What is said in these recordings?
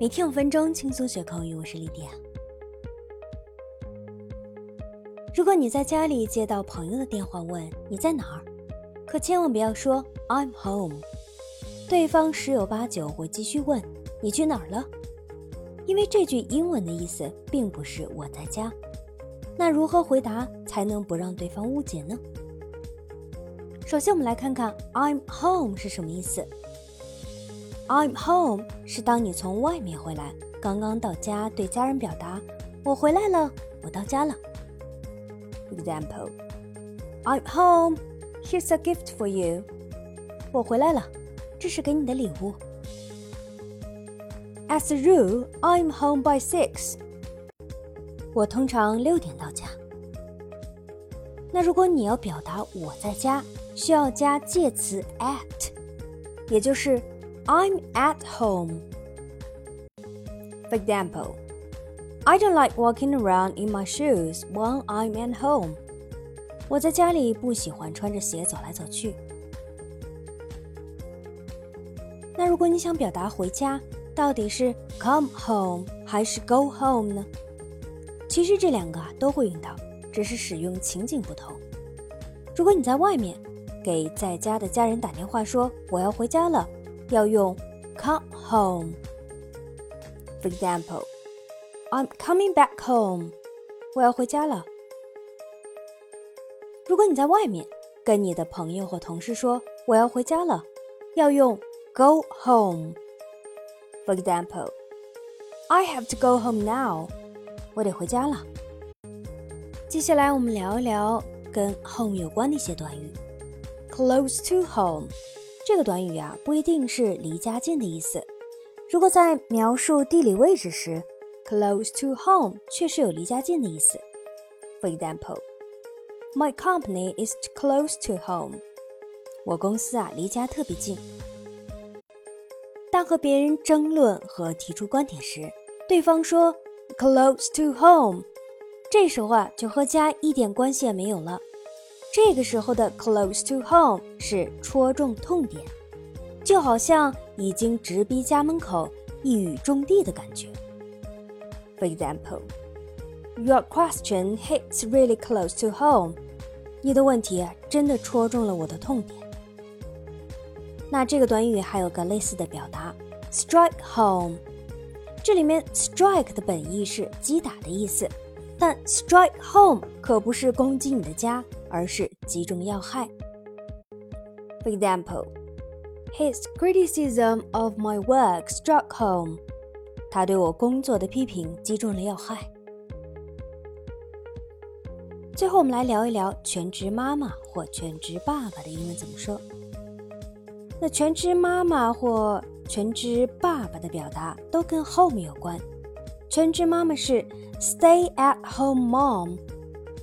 每天五分钟轻松学口语，我是丽迪亚。如果你在家里接到朋友的电话，问你在哪儿，可千万不要说 I'm home，对方十有八九会继续问你去哪儿了，因为这句英文的意思并不是我在家。那如何回答才能不让对方误解呢？首先，我们来看看 I'm home 是什么意思。I'm home 是当你从外面回来，刚刚到家，对家人表达我回来了，我到家了。Example: I'm home. Here's a gift for you. 我回来了，这是给你的礼物。As a rule, I'm home by six. 我通常六点到家。那如果你要表达我在家，需要加介词 at，也就是 I'm at home. For example, I don't like walking around in my shoes when I'm at home. 我在家里不喜欢穿着鞋走来走去。那如果你想表达回家，到底是 come home 还是 go home 呢？其实这两个啊都会用到，只是使用情景不同。如果你在外面给在家的家人打电话说我要回家了。要用 come home。For example, I'm coming back home。我要回家了。如果你在外面跟你的朋友或同事说我要回家了，要用 go home。For example, I have to go home now。我得回家了。接下来我们聊一聊跟 home 有关的一些短语。Close to home。这个短语啊，不一定是离家近的意思。如果在描述地理位置时，close to home 确实有离家近的意思。For example, my company is close to home. 我公司啊，离家特别近。当和别人争论和提出观点时，对方说 close to home，这时候啊，就和家一点关系也没有了。这个时候的 close to home 是戳中痛点，就好像已经直逼家门口，一语中的的感觉。For example, your question hits really close to home. 你的问题真的戳中了我的痛点。那这个短语还有个类似的表达，strike home。这里面 strike 的本意是击打的意思，但 strike home 可不是攻击你的家。而是击中要害。For example, his criticism of my work struck home. 他对我工作的批评击中了要害。最后，我们来聊一聊全职妈妈或全职爸爸的英文怎么说。那全职妈妈或全职爸爸的表达都跟 home 有关。全职妈妈是 stay at home mom，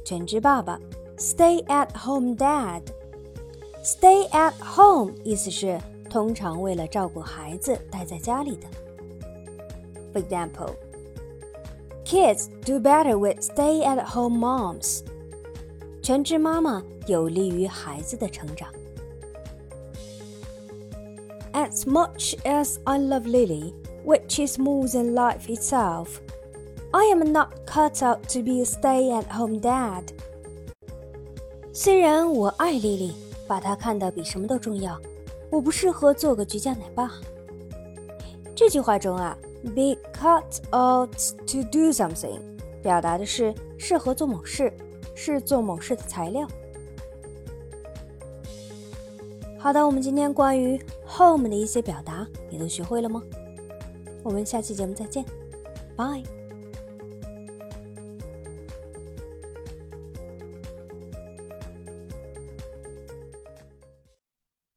全职爸爸 Stay at home, Dad. Stay at home 意思是通常为了照顾孩子待在家里的。For example, kids do better with stay-at-home moms. 全职妈妈有利于孩子的成长。As much as I love Lily, Which is more than life itself, I am not cut out to be a stay-at-home dad. 虽然我爱丽丽，把她看得比什么都重要，我不适合做个居家奶爸。这句话中啊，be cut out to do something，表达的是适合做某事，是做某事的材料。好的，我们今天关于 home 的一些表达，你都学会了吗？我们下期节目再见拜。